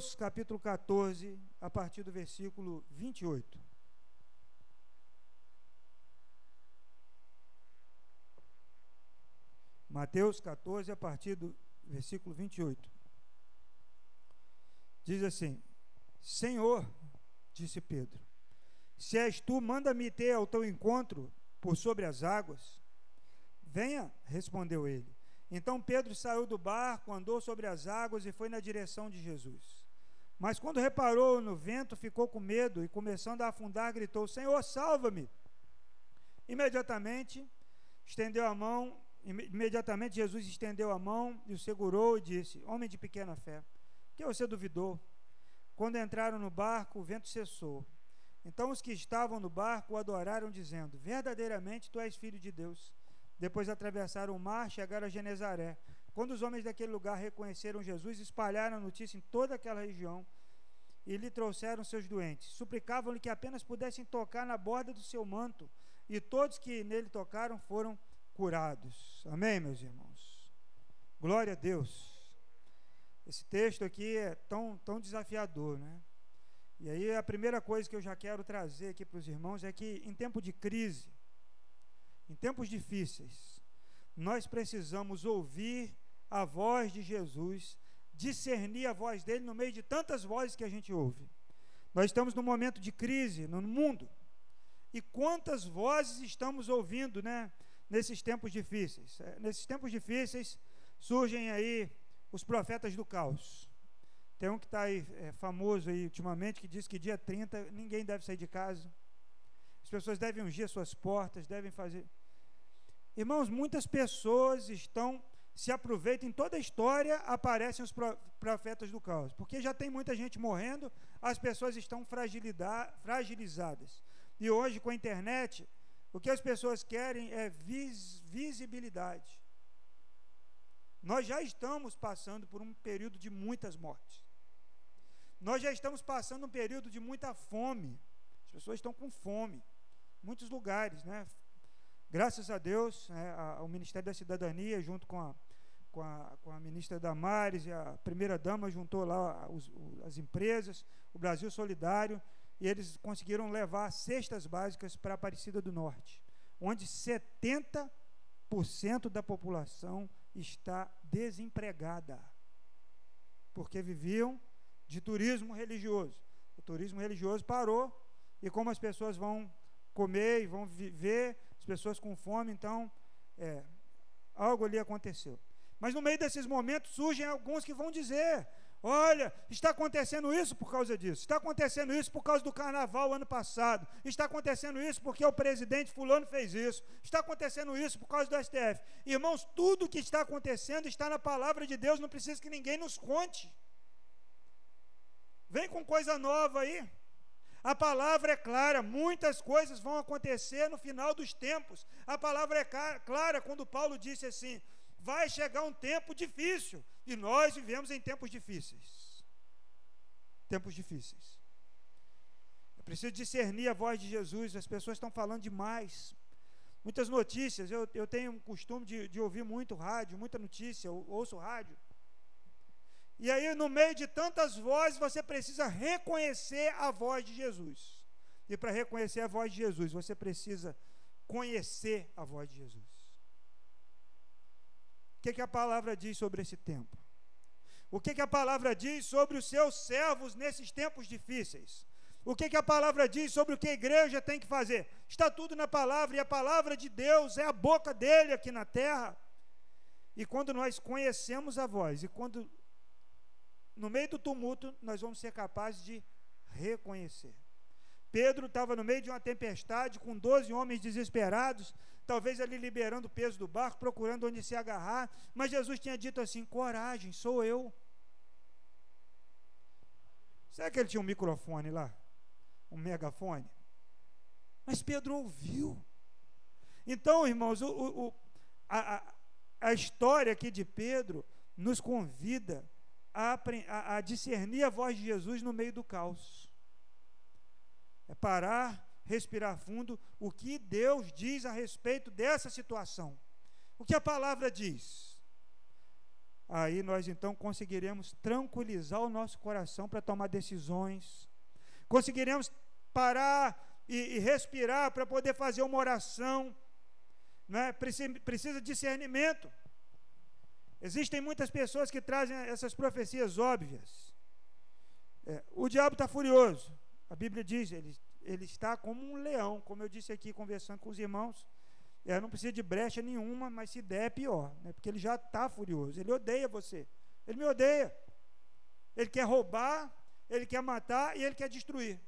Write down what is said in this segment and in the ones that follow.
Mateus capítulo 14, a partir do versículo 28. Mateus 14, a partir do versículo 28. Diz assim: Senhor, disse Pedro, se és tu, manda-me ter ao teu encontro por sobre as águas. Venha, respondeu ele. Então Pedro saiu do barco, andou sobre as águas e foi na direção de Jesus. Mas quando reparou no vento, ficou com medo e, começando a afundar, gritou: Senhor, salva-me! Imediatamente estendeu a mão, imediatamente Jesus estendeu a mão e o segurou e disse: Homem de pequena fé, que você duvidou? Quando entraram no barco, o vento cessou. Então os que estavam no barco o adoraram, dizendo: Verdadeiramente tu és filho de Deus. Depois atravessaram o mar, chegaram a Genezaré. Quando os homens daquele lugar reconheceram Jesus, espalharam a notícia em toda aquela região e lhe trouxeram seus doentes. Suplicavam-lhe que apenas pudessem tocar na borda do seu manto, e todos que nele tocaram foram curados. Amém, meus irmãos? Glória a Deus. Esse texto aqui é tão, tão desafiador, né? E aí a primeira coisa que eu já quero trazer aqui para os irmãos é que em tempo de crise, em tempos difíceis, nós precisamos ouvir a voz de Jesus, discernir a voz dele no meio de tantas vozes que a gente ouve. Nós estamos num momento de crise no mundo. E quantas vozes estamos ouvindo, né, nesses tempos difíceis? É, nesses tempos difíceis surgem aí os profetas do caos. Tem um que está aí é, famoso aí ultimamente que diz que dia 30 ninguém deve sair de casa. As pessoas devem ungir suas portas, devem fazer. Irmãos, muitas pessoas estão se aproveitam em toda a história aparecem os profetas do caos, porque já tem muita gente morrendo, as pessoas estão fragilizadas. E hoje com a internet, o que as pessoas querem é vis visibilidade. Nós já estamos passando por um período de muitas mortes. Nós já estamos passando um período de muita fome. As pessoas estão com fome. Muitos lugares, né? Graças a Deus, né, a, o Ministério da Cidadania, junto com a, com a, com a ministra Damares e a primeira-dama, juntou lá os, as empresas, o Brasil Solidário, e eles conseguiram levar cestas básicas para Aparecida do Norte, onde 70% da população está desempregada, porque viviam de turismo religioso. O turismo religioso parou, e como as pessoas vão comer e vão viver as pessoas com fome, então, é, algo ali aconteceu. Mas no meio desses momentos surgem alguns que vão dizer: olha, está acontecendo isso por causa disso, está acontecendo isso por causa do carnaval ano passado, está acontecendo isso porque o presidente Fulano fez isso, está acontecendo isso por causa do STF. Irmãos, tudo o que está acontecendo está na palavra de Deus, não precisa que ninguém nos conte. Vem com coisa nova aí. A palavra é clara, muitas coisas vão acontecer no final dos tempos. A palavra é clara quando Paulo disse assim: vai chegar um tempo difícil, e nós vivemos em tempos difíceis. Tempos difíceis. É preciso discernir a voz de Jesus, as pessoas estão falando demais. Muitas notícias, eu, eu tenho o costume de, de ouvir muito rádio, muita notícia, eu ouço rádio. E aí, no meio de tantas vozes, você precisa reconhecer a voz de Jesus. E para reconhecer a voz de Jesus, você precisa conhecer a voz de Jesus. O que, que a palavra diz sobre esse tempo? O que, que a palavra diz sobre os seus servos nesses tempos difíceis? O que, que a palavra diz sobre o que a igreja tem que fazer? Está tudo na palavra, e a palavra de Deus é a boca dele aqui na terra. E quando nós conhecemos a voz, e quando no meio do tumulto, nós vamos ser capazes de reconhecer. Pedro estava no meio de uma tempestade com 12 homens desesperados, talvez ali liberando o peso do barco, procurando onde se agarrar, mas Jesus tinha dito assim: coragem, sou eu. Será que ele tinha um microfone lá? Um megafone? Mas Pedro ouviu. Então, irmãos, o, o, a, a história aqui de Pedro nos convida a, a, a discernir a voz de Jesus no meio do caos. É parar, respirar fundo, o que Deus diz a respeito dessa situação. O que a palavra diz? aí nós então conseguiremos tranquilizar o nosso coração para tomar decisões, conseguiremos parar e, e respirar para poder fazer uma oração, né? precisa, precisa discernimento. Existem muitas pessoas que trazem essas profecias óbvias. É, o diabo está furioso. A Bíblia diz, ele, ele está como um leão, como eu disse aqui conversando com os irmãos. É, não precisa de brecha nenhuma, mas se der é pior, né? porque ele já está furioso. Ele odeia você. Ele me odeia. Ele quer roubar, ele quer matar e ele quer destruir.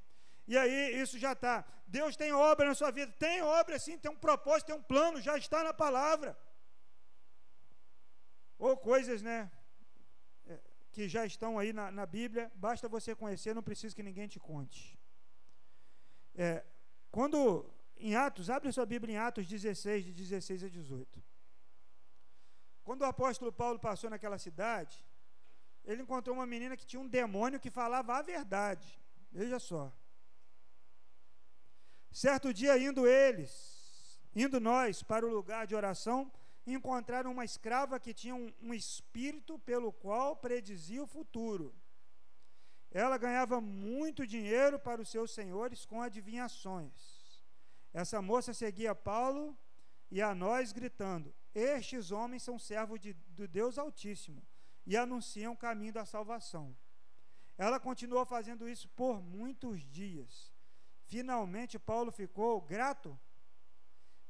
E aí isso já está. Deus tem obra na sua vida. Tem obra sim, tem um propósito, tem um plano, já está na palavra. Ou coisas, né? É, que já estão aí na, na Bíblia, basta você conhecer, não precisa que ninguém te conte. É, quando em Atos, abre sua Bíblia em Atos 16, de 16 a 18. Quando o apóstolo Paulo passou naquela cidade, ele encontrou uma menina que tinha um demônio que falava a verdade. Veja só. Certo dia, indo eles, indo nós para o lugar de oração, encontraram uma escrava que tinha um, um espírito pelo qual predizia o futuro. Ela ganhava muito dinheiro para os seus senhores com adivinhações. Essa moça seguia Paulo e a nós, gritando: Estes homens são servos de, do Deus Altíssimo e anunciam o caminho da salvação. Ela continuou fazendo isso por muitos dias. Finalmente, Paulo ficou grato?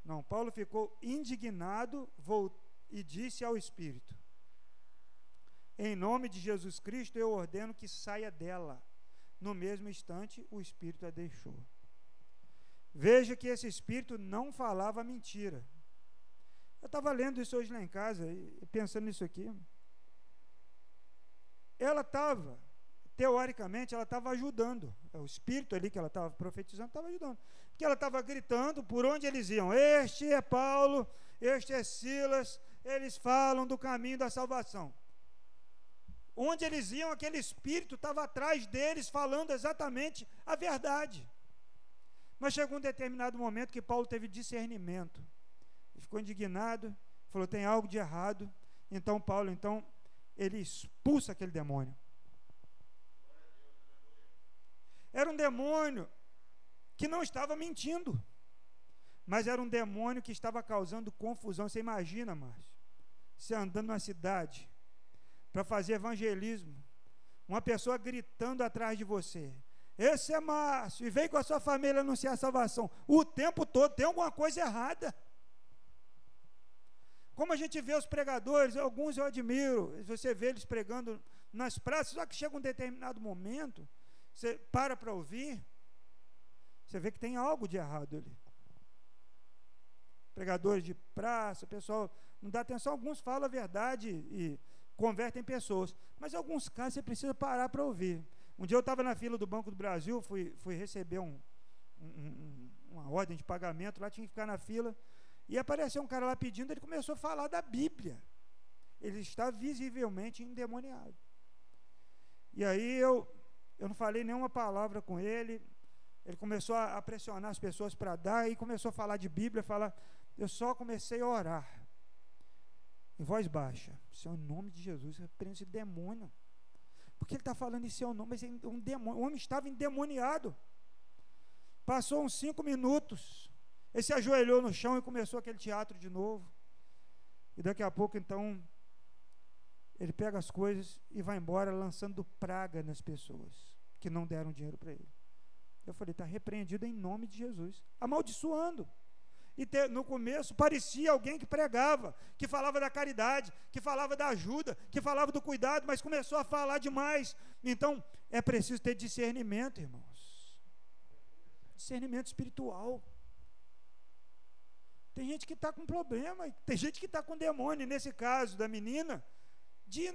Não, Paulo ficou indignado e disse ao Espírito: Em nome de Jesus Cristo, eu ordeno que saia dela. No mesmo instante, o Espírito a deixou. Veja que esse espírito não falava mentira. Eu estava lendo isso hoje lá em casa e pensando nisso aqui. Ela estava, teoricamente, ela estava ajudando. É o espírito ali que ela estava profetizando estava ajudando. Porque ela estava gritando por onde eles iam. Este é Paulo, este é Silas, eles falam do caminho da salvação. Onde eles iam, aquele espírito estava atrás deles, falando exatamente a verdade. Mas chegou um determinado momento que Paulo teve discernimento. Ele ficou indignado, falou: tem algo de errado. Então, Paulo, então, ele expulsa aquele demônio. Era um demônio que não estava mentindo, mas era um demônio que estava causando confusão. Você imagina, Márcio, você andando na cidade para fazer evangelismo, uma pessoa gritando atrás de você, esse é Márcio, e vem com a sua família anunciar a salvação. O tempo todo tem alguma coisa errada. Como a gente vê os pregadores, alguns eu admiro, você vê eles pregando nas praças, só que chega um determinado momento, você para para ouvir, você vê que tem algo de errado ali. Pregadores de praça, pessoal não dá atenção, alguns falam a verdade e convertem pessoas, mas em alguns casos você precisa parar para ouvir. Um dia eu estava na fila do Banco do Brasil, fui, fui receber um, um, uma ordem de pagamento, lá tinha que ficar na fila, e apareceu um cara lá pedindo, ele começou a falar da Bíblia. Ele está visivelmente endemoniado. E aí eu, eu não falei nenhuma palavra com ele, ele começou a, pressionar as pessoas para dar, e começou a falar de Bíblia, falar, eu só comecei a orar, em voz baixa, Senhor, em nome de Jesus, repreende esse demônio. Porque ele está falando em seu nome, mas é um demônio. O homem estava endemoniado. Passou uns cinco minutos. Ele se ajoelhou no chão e começou aquele teatro de novo. E daqui a pouco, então, ele pega as coisas e vai embora lançando praga nas pessoas que não deram dinheiro para ele. Eu falei, está repreendido em nome de Jesus. Amaldiçoando. E te, no começo parecia alguém que pregava, que falava da caridade, que falava da ajuda, que falava do cuidado, mas começou a falar demais. Então, é preciso ter discernimento, irmãos. Discernimento espiritual. Tem gente que está com problema, tem gente que está com demônio. Nesse caso da menina, de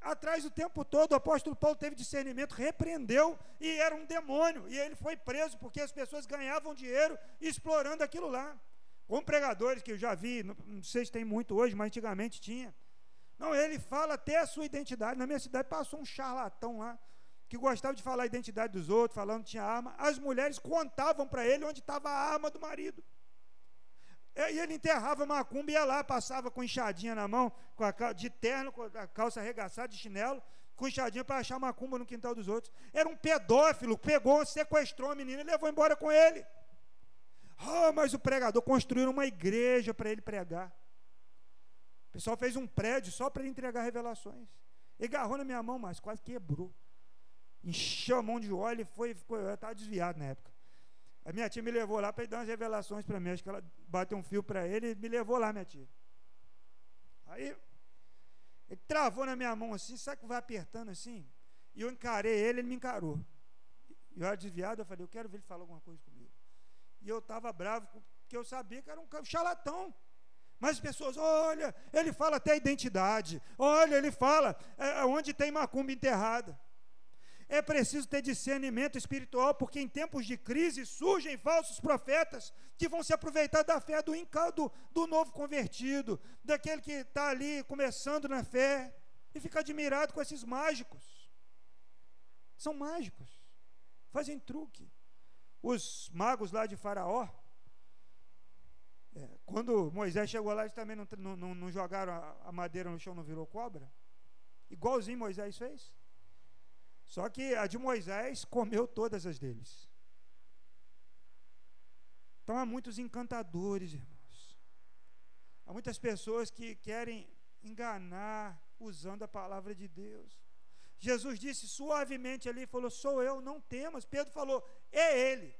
atrás o tempo todo, o apóstolo Paulo teve discernimento, repreendeu e era um demônio. E ele foi preso porque as pessoas ganhavam dinheiro explorando aquilo lá. Com pregadores que eu já vi, não, sei se tem muito hoje, mas antigamente tinha. Não, ele fala até a sua identidade. Na minha cidade passou um charlatão lá, que gostava de falar a identidade dos outros, falando que tinha arma. As mulheres contavam para ele onde estava a arma do marido. E ele enterrava macumba, ia lá, passava com enxadinha na mão, com a, de terno, com a calça arregaçada, de chinelo, com enxadinha para achar macumba no quintal dos outros. Era um pedófilo, pegou, sequestrou a menina e levou embora com ele. Oh, mas o pregador construiu uma igreja para ele pregar. O pessoal fez um prédio só para ele entregar revelações. Ele agarrou na minha mão, mas quase quebrou. Encheu a mão de óleo e foi, ficou, eu estava desviado na época. A minha tia me levou lá para dar umas revelações para mim. Acho que ela bateu um fio para ele e me levou lá, minha tia. Aí, ele travou na minha mão assim, sabe que vai apertando assim? E eu encarei ele, ele me encarou. E eu era desviado, eu falei, eu quero ver ele falar alguma coisa comigo. E eu estava bravo, porque eu sabia que era um charlatão. Mas as pessoas, olha, ele fala até a identidade. Olha, ele fala é, onde tem macumba enterrada. É preciso ter discernimento espiritual, porque em tempos de crise surgem falsos profetas que vão se aproveitar da fé do, do, do novo convertido, daquele que está ali começando na fé, e fica admirado com esses mágicos. São mágicos, fazem truque. Os magos lá de Faraó, é, quando Moisés chegou lá, eles também não, não, não jogaram a madeira no chão, não virou cobra? Igualzinho Moisés fez. Só que a de Moisés comeu todas as deles. Então há muitos encantadores, irmãos. Há muitas pessoas que querem enganar usando a palavra de Deus. Jesus disse suavemente ali, falou: Sou eu, não temas. Pedro falou: É ele.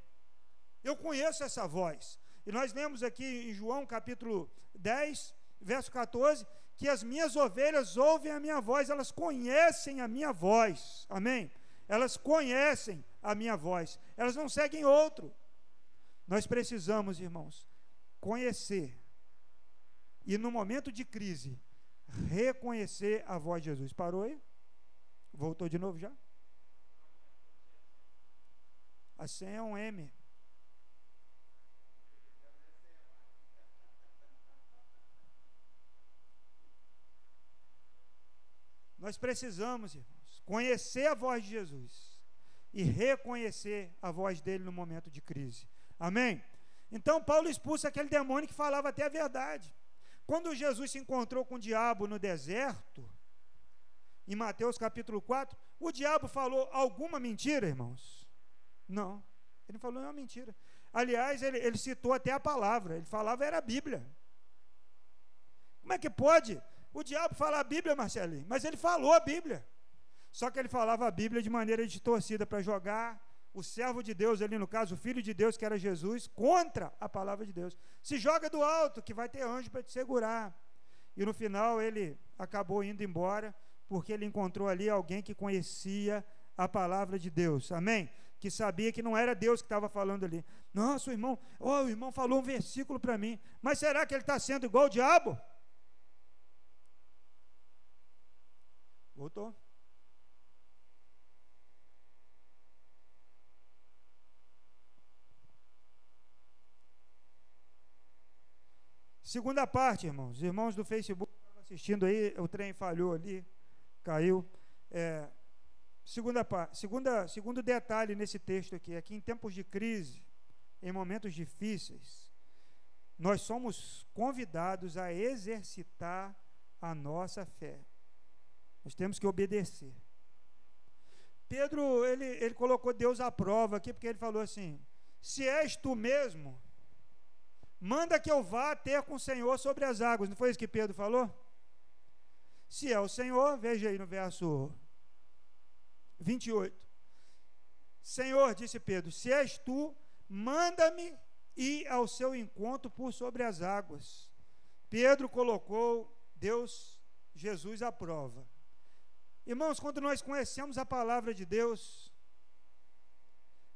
Eu conheço essa voz. E nós lemos aqui em João capítulo 10, verso 14, que as minhas ovelhas ouvem a minha voz, elas conhecem a minha voz. Amém? Elas conhecem a minha voz. Elas não seguem outro. Nós precisamos, irmãos, conhecer e no momento de crise reconhecer a voz de Jesus. Parou aí? Voltou de novo já? A senha é um M. Nós precisamos, irmãos, conhecer a voz de Jesus e reconhecer a voz dele no momento de crise. Amém? Então, Paulo expulsa aquele demônio que falava até a verdade. Quando Jesus se encontrou com o diabo no deserto, em Mateus capítulo 4, o diabo falou alguma mentira, irmãos? Não, ele não falou nenhuma mentira. Aliás, ele, ele citou até a palavra, ele falava era a Bíblia. Como é que pode o diabo fala a Bíblia, Marcelinho, mas ele falou a Bíblia. Só que ele falava a Bíblia de maneira distorcida para jogar o servo de Deus, ali no caso, o filho de Deus, que era Jesus, contra a palavra de Deus. Se joga do alto, que vai ter anjo para te segurar. E no final ele acabou indo embora, porque ele encontrou ali alguém que conhecia a palavra de Deus. Amém? Que sabia que não era Deus que estava falando ali. Nossa, o irmão, oh, o irmão falou um versículo para mim. Mas será que ele está sendo igual o diabo? Voltou? Segunda parte, irmãos. Irmãos do Facebook assistindo aí, o trem falhou ali, caiu. É, segunda parte, segunda, segundo detalhe nesse texto aqui, é que em tempos de crise, em momentos difíceis, nós somos convidados a exercitar a nossa fé. Nós temos que obedecer. Pedro, ele, ele colocou Deus à prova aqui, porque ele falou assim: Se és tu mesmo, manda que eu vá ter com o Senhor sobre as águas. Não foi isso que Pedro falou? Se é o Senhor, veja aí no verso 28. Senhor, disse Pedro, se és tu, manda-me ir ao seu encontro por sobre as águas. Pedro colocou Deus, Jesus à prova. Irmãos, quando nós conhecemos a palavra de Deus,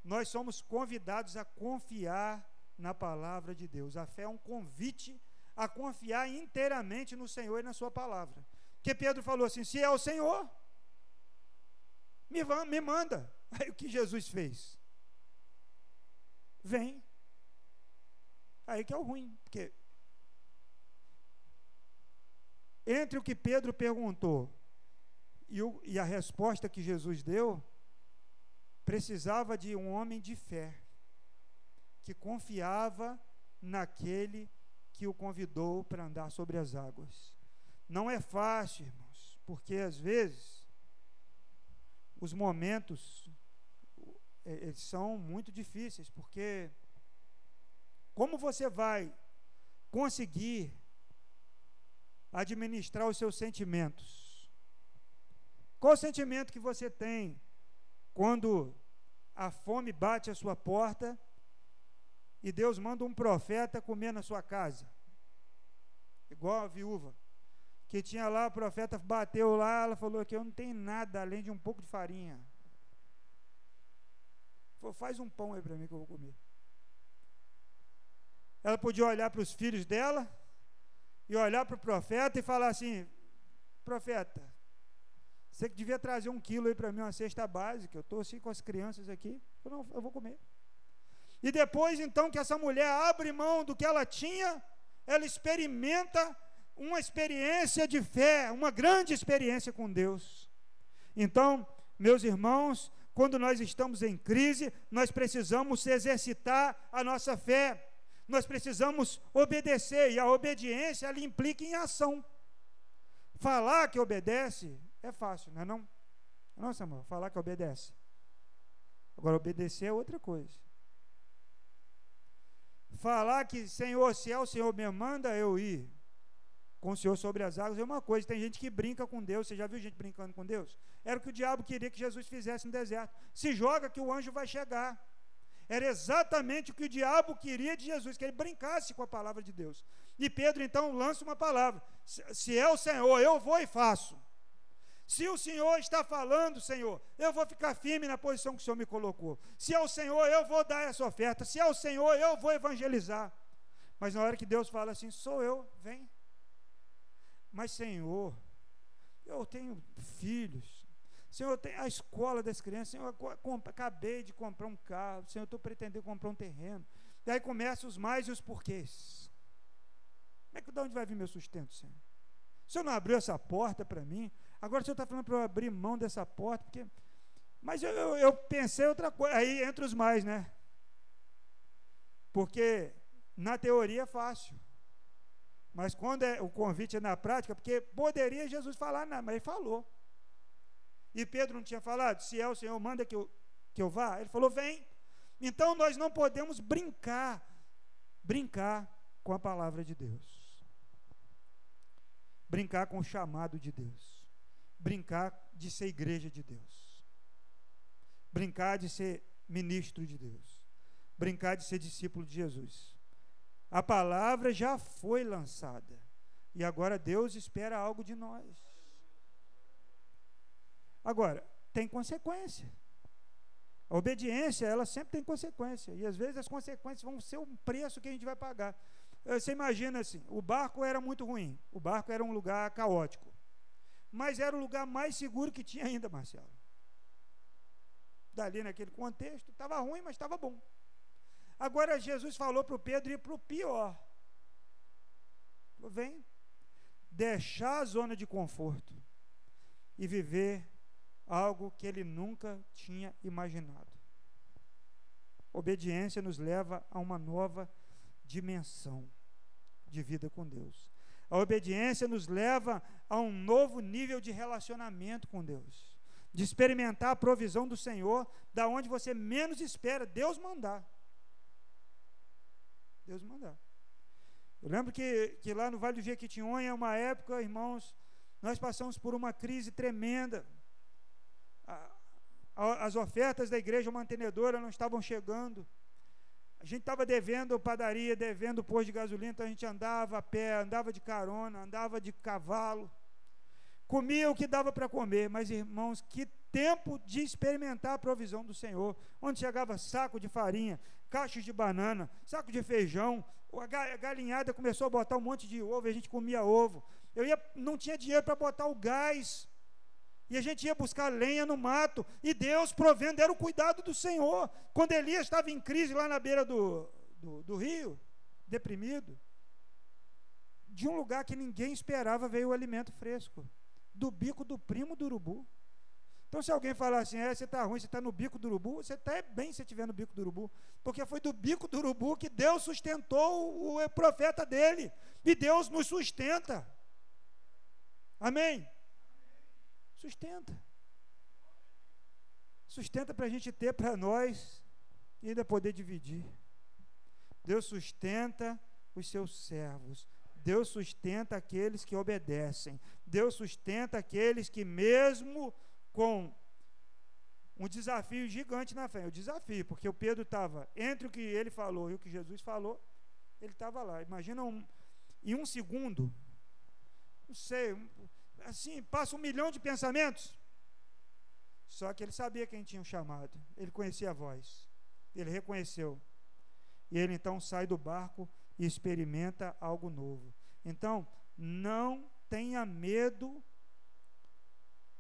nós somos convidados a confiar na palavra de Deus. A fé é um convite a confiar inteiramente no Senhor e na Sua palavra. Porque Pedro falou assim: se é o Senhor, me, me manda. Aí o que Jesus fez? Vem. Aí que é o ruim, porque entre o que Pedro perguntou e, o, e a resposta que Jesus deu precisava de um homem de fé, que confiava naquele que o convidou para andar sobre as águas. Não é fácil, irmãos, porque às vezes os momentos eles são muito difíceis, porque como você vai conseguir administrar os seus sentimentos? Qual o sentimento que você tem quando a fome bate à sua porta e Deus manda um profeta comer na sua casa? Igual a viúva, que tinha lá, o profeta bateu lá, ela falou que eu não tenho nada além de um pouco de farinha. Falou, faz um pão aí para mim que eu vou comer. Ela podia olhar para os filhos dela e olhar para o profeta e falar assim: profeta, você que devia trazer um quilo aí para mim, uma cesta básica. Eu estou assim com as crianças aqui. Eu, não, eu vou comer. E depois, então, que essa mulher abre mão do que ela tinha, ela experimenta uma experiência de fé, uma grande experiência com Deus. Então, meus irmãos, quando nós estamos em crise, nós precisamos exercitar a nossa fé. Nós precisamos obedecer e a obediência ela implica em ação. Falar que obedece é fácil, não é não? Não, Samuel, falar que obedece. Agora obedecer é outra coisa. Falar que Senhor, se é o Senhor me manda eu ir com o Senhor sobre as águas é uma coisa. Tem gente que brinca com Deus. Você já viu gente brincando com Deus? Era o que o diabo queria que Jesus fizesse no deserto. Se joga que o anjo vai chegar. Era exatamente o que o diabo queria de Jesus, que ele brincasse com a palavra de Deus. E Pedro então lança uma palavra: se é o Senhor, eu vou e faço. Se o Senhor está falando, Senhor, eu vou ficar firme na posição que o Senhor me colocou. Se é o Senhor, eu vou dar essa oferta. Se é o Senhor, eu vou evangelizar. Mas na hora que Deus fala assim, sou eu, vem. Mas, Senhor, eu tenho filhos. Senhor, eu tenho a escola das crianças. Senhor, eu acabei de comprar um carro. Senhor, eu estou pretendendo comprar um terreno. Daí começam os mais e os porquês. Como é que de onde vai vir meu sustento, Senhor? O Senhor não abriu essa porta para mim. Agora o Senhor está falando para eu abrir mão dessa porta, porque. Mas eu, eu, eu pensei outra coisa. Aí entre os mais, né? Porque na teoria é fácil. Mas quando é, o convite é na prática, porque poderia Jesus falar, não, mas ele falou. E Pedro não tinha falado, se é o Senhor, manda que eu, que eu vá. Ele falou, vem. Então nós não podemos brincar, brincar com a palavra de Deus. Brincar com o chamado de Deus. Brincar de ser igreja de Deus. Brincar de ser ministro de Deus. Brincar de ser discípulo de Jesus. A palavra já foi lançada. E agora Deus espera algo de nós. Agora, tem consequência. A obediência, ela sempre tem consequência. E às vezes as consequências vão ser um preço que a gente vai pagar. Você imagina assim: o barco era muito ruim. O barco era um lugar caótico. Mas era o lugar mais seguro que tinha ainda, Marcelo. Dali naquele contexto, estava ruim, mas estava bom. Agora Jesus falou para o Pedro ir para o pior. Vem deixar a zona de conforto e viver algo que ele nunca tinha imaginado. Obediência nos leva a uma nova dimensão de vida com Deus. A obediência nos leva a um novo nível de relacionamento com Deus, de experimentar a provisão do Senhor, da onde você menos espera Deus mandar. Deus mandar. Eu lembro que, que lá no Vale do Jequitinhonha, uma época, irmãos, nós passamos por uma crise tremenda. A, a, as ofertas da igreja mantenedora não estavam chegando. A gente estava devendo padaria, devendo posto de gasolina, então a gente andava a pé, andava de carona, andava de cavalo. Comia o que dava para comer, mas irmãos, que tempo de experimentar a provisão do Senhor, onde chegava saco de farinha, caixas de banana, saco de feijão, a galinhada começou a botar um monte de ovo, e a gente comia ovo. Eu ia, não tinha dinheiro para botar o gás. E a gente ia buscar lenha no mato, e Deus provendo, era o cuidado do Senhor. Quando Elias estava em crise lá na beira do, do, do rio, deprimido, de um lugar que ninguém esperava veio o alimento fresco do bico do primo do urubu. Então, se alguém falar assim, é, você está ruim, você está no bico do urubu, você está bem se estiver no bico do urubu, porque foi do bico do urubu que Deus sustentou o profeta dele, e Deus nos sustenta. Amém? Sustenta. Sustenta para a gente ter para nós e ainda poder dividir. Deus sustenta os seus servos. Deus sustenta aqueles que obedecem. Deus sustenta aqueles que, mesmo com um desafio gigante na fé. O desafio, porque o Pedro estava entre o que ele falou e o que Jesus falou, ele estava lá. Imagina um, em um segundo, não sei, assim, passa um milhão de pensamentos. Só que ele sabia quem tinha o chamado, ele conhecia a voz, ele reconheceu. E ele então sai do barco e experimenta algo novo. Então, não tenha medo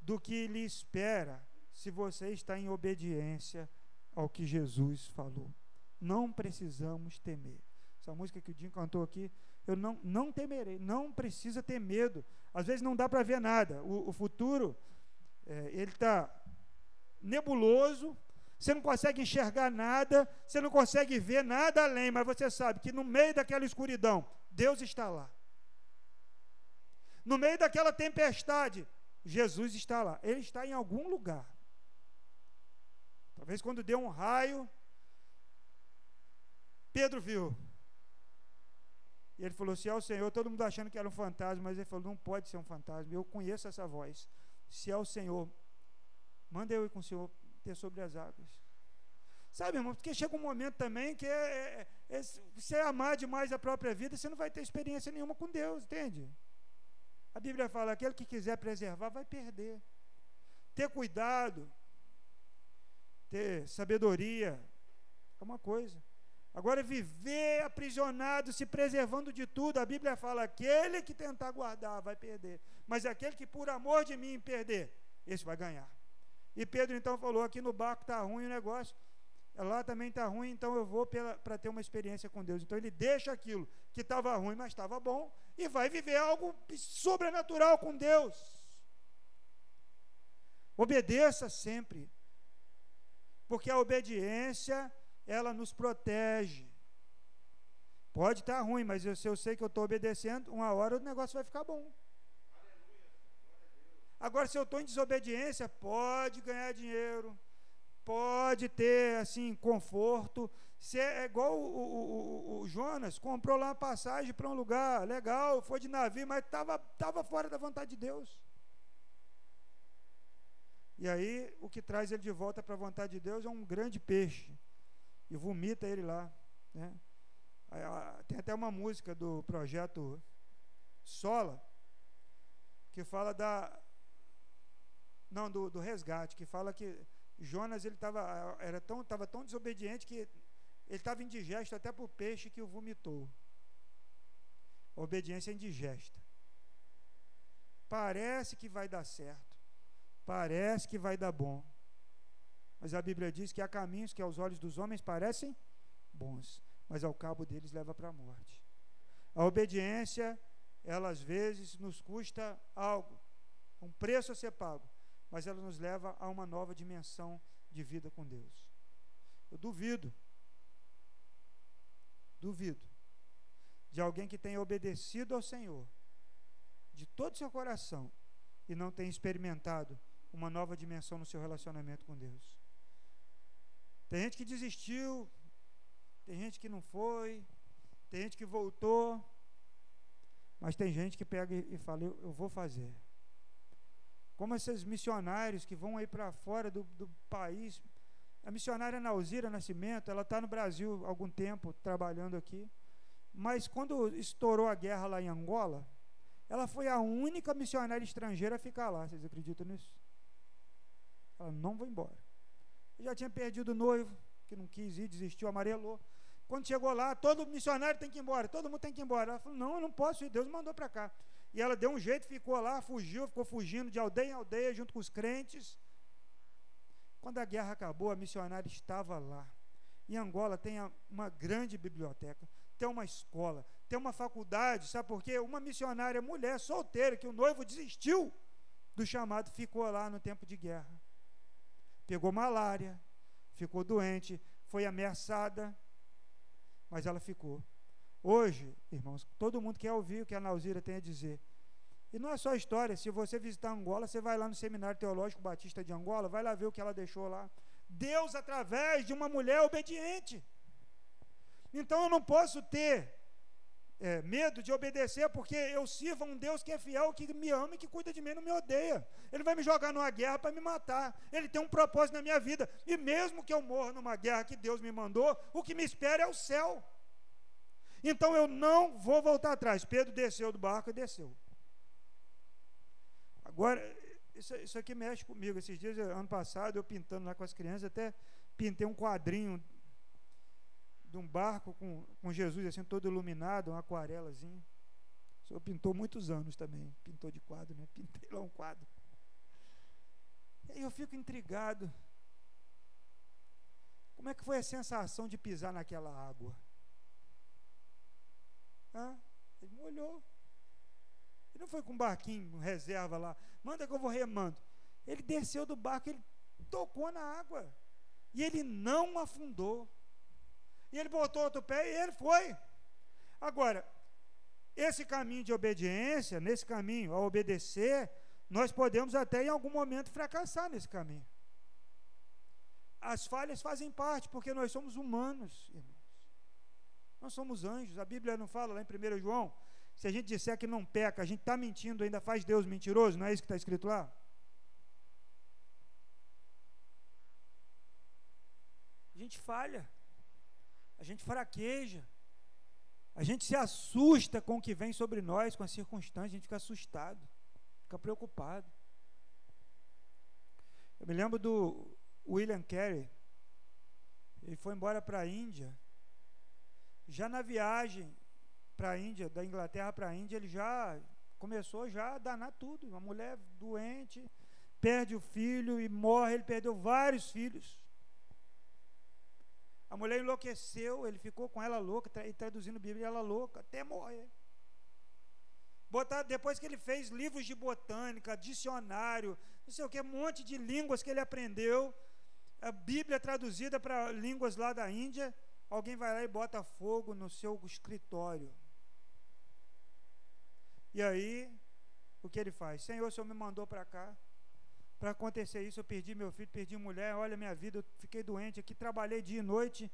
do que lhe espera se você está em obediência ao que Jesus falou. Não precisamos temer. Essa música que o Dinho cantou aqui, eu não, não temerei, não precisa ter medo. Às vezes não dá para ver nada. O, o futuro, é, ele está nebuloso, você não consegue enxergar nada, você não consegue ver nada além, mas você sabe que no meio daquela escuridão, Deus está lá. No meio daquela tempestade, Jesus está lá. Ele está em algum lugar. Talvez quando deu um raio, Pedro viu. E ele falou: Se é o Senhor, todo mundo achando que era um fantasma, mas ele falou: Não pode ser um fantasma. Eu conheço essa voz. Se é o Senhor, manda eu ir com o Senhor ter sobre as águas. Sabe, irmão, porque chega um momento também que é, é, é, você amar demais a própria vida, você não vai ter experiência nenhuma com Deus, entende? A Bíblia fala: aquele que quiser preservar vai perder. Ter cuidado, ter sabedoria, é uma coisa. Agora, viver aprisionado, se preservando de tudo, a Bíblia fala: aquele que tentar guardar vai perder, mas aquele que por amor de mim perder, esse vai ganhar. E Pedro então falou: aqui no barco está ruim o negócio, lá também está ruim, então eu vou para ter uma experiência com Deus. Então ele deixa aquilo que estava ruim, mas estava bom, e vai viver algo sobrenatural com Deus. Obedeça sempre, porque a obediência ela nos protege. Pode estar ruim, mas eu, se eu sei que eu estou obedecendo, uma hora o negócio vai ficar bom. Agora, se eu estou em desobediência, pode ganhar dinheiro, pode ter assim conforto. Se é, é igual o, o, o, o, Jonas, comprou lá uma passagem para um lugar legal, foi de navio, mas estava tava fora da vontade de Deus. E aí, o que traz ele de volta para a vontade de Deus é um grande peixe e vomita ele lá. Né? Tem até uma música do projeto Sola que fala da. Não, do, do resgate, que fala que Jonas ele estava era tão, tava tão desobediente que ele estava indigesto até para o peixe que o vomitou. A obediência é indigesta. Parece que vai dar certo. Parece que vai dar bom. Mas a Bíblia diz que há caminhos que aos olhos dos homens parecem bons, mas ao cabo deles leva para a morte. A obediência, ela às vezes nos custa algo, um preço a ser pago, mas ela nos leva a uma nova dimensão de vida com Deus. Eu duvido, duvido, de alguém que tenha obedecido ao Senhor de todo o seu coração e não tenha experimentado uma nova dimensão no seu relacionamento com Deus. Tem gente que desistiu, tem gente que não foi, tem gente que voltou, mas tem gente que pega e fala: Eu, vou fazer. Como esses missionários que vão aí para fora do, do país. A missionária Nauzira Nascimento, ela está no Brasil há algum tempo, trabalhando aqui. Mas quando estourou a guerra lá em Angola, ela foi a única missionária estrangeira a ficar lá. Vocês acreditam nisso? Ela não vai embora já tinha perdido o noivo, que não quis ir, desistiu, amarelou. Quando chegou lá, todo missionário tem que ir embora, todo mundo tem que ir embora. Ela falou: Não, eu não posso ir, Deus mandou para cá. E ela deu um jeito, ficou lá, fugiu, ficou fugindo de aldeia em aldeia, junto com os crentes. Quando a guerra acabou, a missionária estava lá. Em Angola tem uma grande biblioteca, tem uma escola, tem uma faculdade, sabe por quê? Uma missionária mulher solteira, que o noivo desistiu do chamado, ficou lá no tempo de guerra pegou malária, ficou doente, foi ameaçada, mas ela ficou. Hoje, irmãos, todo mundo quer ouvir o que a Nauzira tem a dizer. E não é só história, se você visitar Angola, você vai lá no Seminário Teológico Batista de Angola, vai lá ver o que ela deixou lá. Deus através de uma mulher obediente. Então eu não posso ter é, medo de obedecer, porque eu sirvo a um Deus que é fiel, que me ama e que cuida de mim, não me odeia. Ele vai me jogar numa guerra para me matar. Ele tem um propósito na minha vida. E mesmo que eu morra numa guerra que Deus me mandou, o que me espera é o céu. Então eu não vou voltar atrás. Pedro desceu do barco e desceu. Agora, isso, isso aqui mexe comigo. Esses dias, ano passado, eu pintando lá com as crianças, até pintei um quadrinho de um barco com, com Jesus assim todo iluminado, uma aquarelazinha. O senhor pintou muitos anos também, pintou de quadro, né? Pintei lá um quadro. E aí eu fico intrigado. Como é que foi a sensação de pisar naquela água? Ah, ele molhou. Ele não foi com um barquinho, reserva lá. Manda que eu vou remando. Ele desceu do barco, ele tocou na água. E ele não afundou. E ele botou outro pé e ele foi. Agora, esse caminho de obediência, nesse caminho, a obedecer, nós podemos até em algum momento fracassar nesse caminho. As falhas fazem parte, porque nós somos humanos, irmãos. Nós somos anjos. A Bíblia não fala lá em 1 João, se a gente disser que não peca, a gente está mentindo, ainda faz Deus mentiroso, não é isso que está escrito lá? A gente falha a gente fraqueja, a gente se assusta com o que vem sobre nós, com as circunstâncias, a gente fica assustado, fica preocupado. Eu me lembro do William Carey, ele foi embora para a Índia, já na viagem para a Índia, da Inglaterra para a Índia, ele já começou já a danar tudo. Uma mulher doente, perde o filho e morre, ele perdeu vários filhos. A mulher enlouqueceu, ele ficou com ela louca, e traduzindo a Bíblia, ela louca, até morrer. Botar, depois que ele fez livros de botânica, dicionário, não sei o que, um monte de línguas que ele aprendeu, a Bíblia traduzida para línguas lá da Índia, alguém vai lá e bota fogo no seu escritório. E aí, o que ele faz? Senhor, o Senhor me mandou para cá, para acontecer isso, eu perdi meu filho, perdi mulher, olha minha vida, eu fiquei doente aqui, trabalhei dia e noite.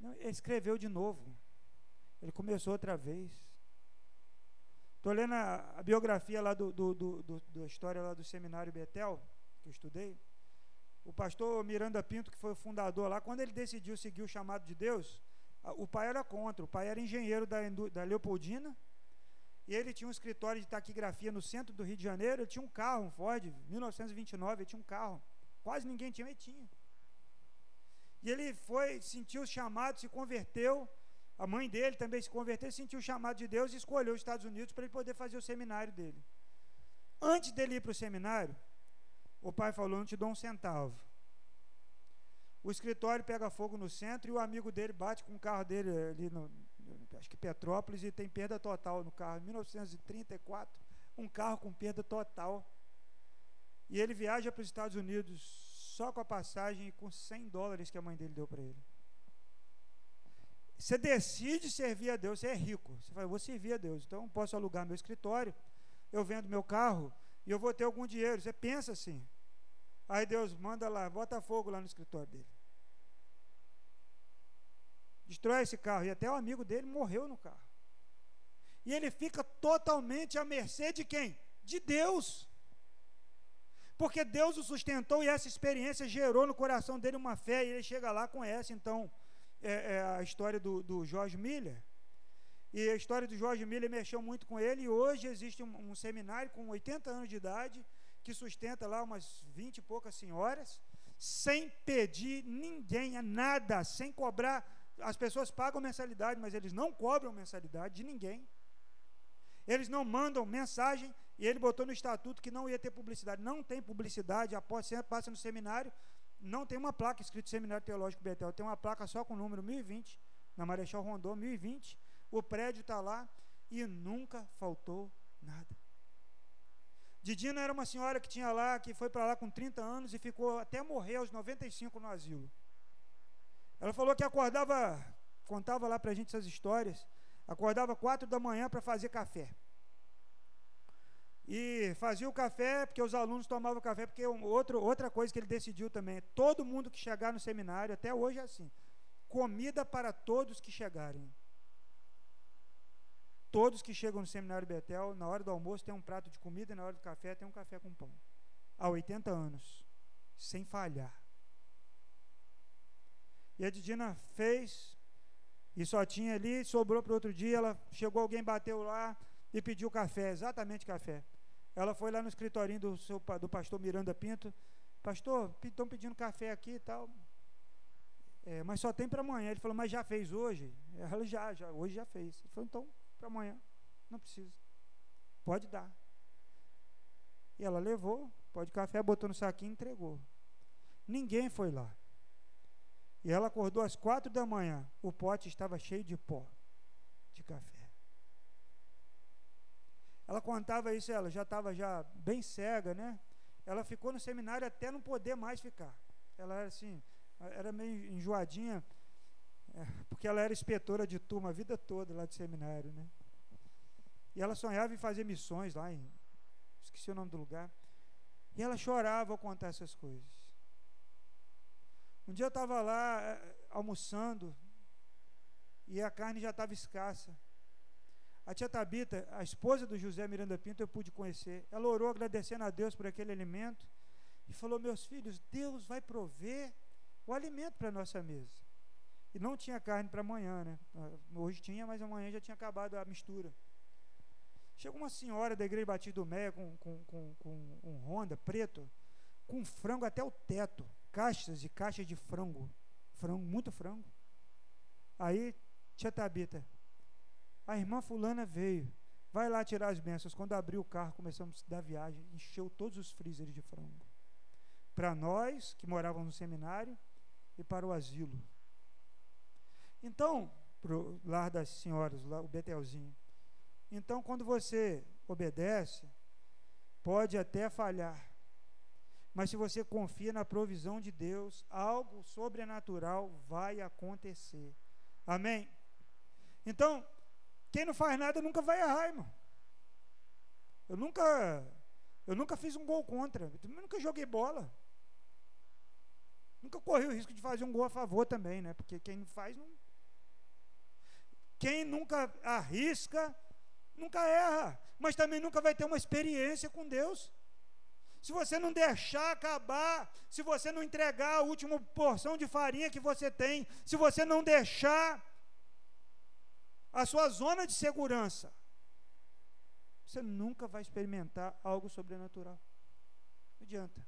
Ele escreveu de novo. Ele começou outra vez. Estou lendo a, a, biografia lá do, do, do, do, da história lá do seminário Betel, que eu estudei. O pastor Miranda Pinto, que foi o fundador lá, quando ele decidiu seguir o chamado de Deus, o pai era contra. O pai era engenheiro da, da Leopoldina e ele tinha um escritório de taquigrafia no centro do Rio de Janeiro. Ele tinha um carro, um Ford, 1929, ele tinha um carro. Quase ninguém tinha, ele tinha. E ele foi, sentiu o chamado, se converteu. A mãe dele também se converteu, sentiu o chamado de Deus e escolheu os Estados Unidos para ele poder fazer o seminário dele. Antes dele ir para o seminário, o pai falou: Não te dou um centavo. O escritório pega fogo no centro e o amigo dele bate com o carro dele ali no, acho que Petrópolis, e tem perda total no carro. Em 1934, um carro com perda total. E ele viaja para os Estados Unidos só com a passagem e com 100 dólares que a mãe dele deu para ele. Você decide servir a Deus, você é rico. Você fala, eu vou servir a Deus, então posso alugar meu escritório, eu vendo meu carro e eu vou ter algum dinheiro. Você pensa assim. Aí Deus manda lá, bota fogo lá no escritório dele destrói esse carro. E até o amigo dele morreu no carro. E ele fica totalmente à mercê de quem? De Deus. Porque Deus o sustentou e essa experiência gerou no coração dele uma fé. E ele chega lá, conhece então é, é a história do, do George Miller. E a história do George Miller mexeu muito com ele. E hoje existe um, um seminário com 80 anos de idade que sustenta lá umas 20 e poucas senhoras, sem pedir ninguém a nada, sem cobrar as pessoas pagam mensalidade, mas eles não cobram mensalidade de ninguém. Eles não mandam mensagem, e ele botou no estatuto que não ia ter publicidade. Não tem publicidade, após passa no seminário, não tem uma placa escrito Seminário Teológico Betel, tem uma placa só com o número 1020, na Marechal Rondon, 1020. O prédio está lá e nunca faltou nada. Didina era uma senhora que tinha lá, que foi para lá com 30 anos e ficou até morrer aos 95 no asilo. Ela falou que acordava, contava lá para a gente essas histórias, acordava quatro da manhã para fazer café. E fazia o café, porque os alunos tomavam café, porque outro, outra coisa que ele decidiu também, todo mundo que chegar no seminário, até hoje é assim, comida para todos que chegarem. Todos que chegam no seminário Betel, na hora do almoço tem um prato de comida na hora do café tem um café com pão. Há 80 anos, sem falhar. E a Didina fez, e só tinha ali, sobrou para outro dia, ela chegou, alguém bateu lá e pediu café, exatamente café. Ela foi lá no escritorinho do, seu, do pastor Miranda Pinto, pastor, estão pedindo café aqui e tal. É, mas só tem para amanhã. Ele falou, mas já fez hoje? Ela já, já, hoje já fez. Ele falou, então, para amanhã. Não precisa. Pode dar. E ela levou, pode café, botou no saquinho e entregou. Ninguém foi lá. E ela acordou às quatro da manhã. O pote estava cheio de pó de café. Ela contava isso, ela já estava já bem cega, né? Ela ficou no seminário até não poder mais ficar. Ela era assim, era meio enjoadinha, é, porque ela era inspetora de turma a vida toda lá de seminário, né? E ela sonhava em fazer missões lá em. Esqueci o nome do lugar. E ela chorava ao contar essas coisas. Um dia eu estava lá é, almoçando e a carne já estava escassa. A tia Tabita, a esposa do José Miranda Pinto, eu pude conhecer. Ela orou agradecendo a Deus por aquele alimento e falou: Meus filhos, Deus vai prover o alimento para nossa mesa. E não tinha carne para amanhã, né? Ah, hoje tinha, mas amanhã já tinha acabado a mistura. Chegou uma senhora da igreja Batista do Meia com, com, com, com um Honda preto, com frango até o teto, caixas e caixas de frango, frango, muito frango. Aí, tia Tabita, a irmã fulana veio, vai lá tirar as bênçãos. Quando abriu o carro, começamos a dar viagem, encheu todos os freezers de frango. Para nós, que morávamos no seminário, e para o asilo. Então, para o lar das senhoras, o Betelzinho. Então, quando você obedece, pode até falhar, mas se você confia na provisão de Deus, algo sobrenatural vai acontecer. Amém? Então, quem não faz nada nunca vai errar, irmão. Eu nunca, eu nunca fiz um gol contra, eu nunca joguei bola. Nunca corri o risco de fazer um gol a favor também, né? Porque quem não faz não. Quem nunca arrisca, nunca erra, mas também nunca vai ter uma experiência com Deus. Se você não deixar acabar, se você não entregar a última porção de farinha que você tem, se você não deixar a sua zona de segurança, você nunca vai experimentar algo sobrenatural. Não adianta.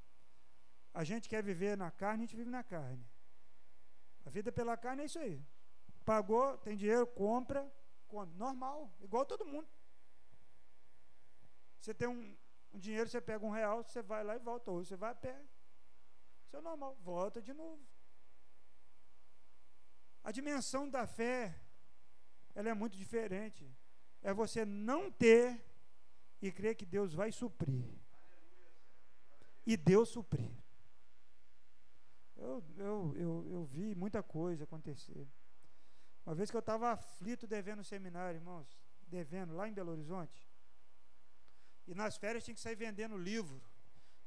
A gente quer viver na carne, a gente vive na carne. A vida pela carne é isso aí. Pagou, tem dinheiro, compra, come. Normal, igual todo mundo. Você tem um, um dinheiro, você pega um real, você vai lá e volta. Ou você vai a pé. Isso é normal, volta de novo. A dimensão da fé, ela é muito diferente. É você não ter e crer que Deus vai suprir. E Deus suprir. Eu, eu, eu, eu vi muita coisa acontecer. Uma vez que eu estava aflito devendo seminário, irmãos, devendo lá em Belo Horizonte. E nas férias tinha que sair vendendo livro,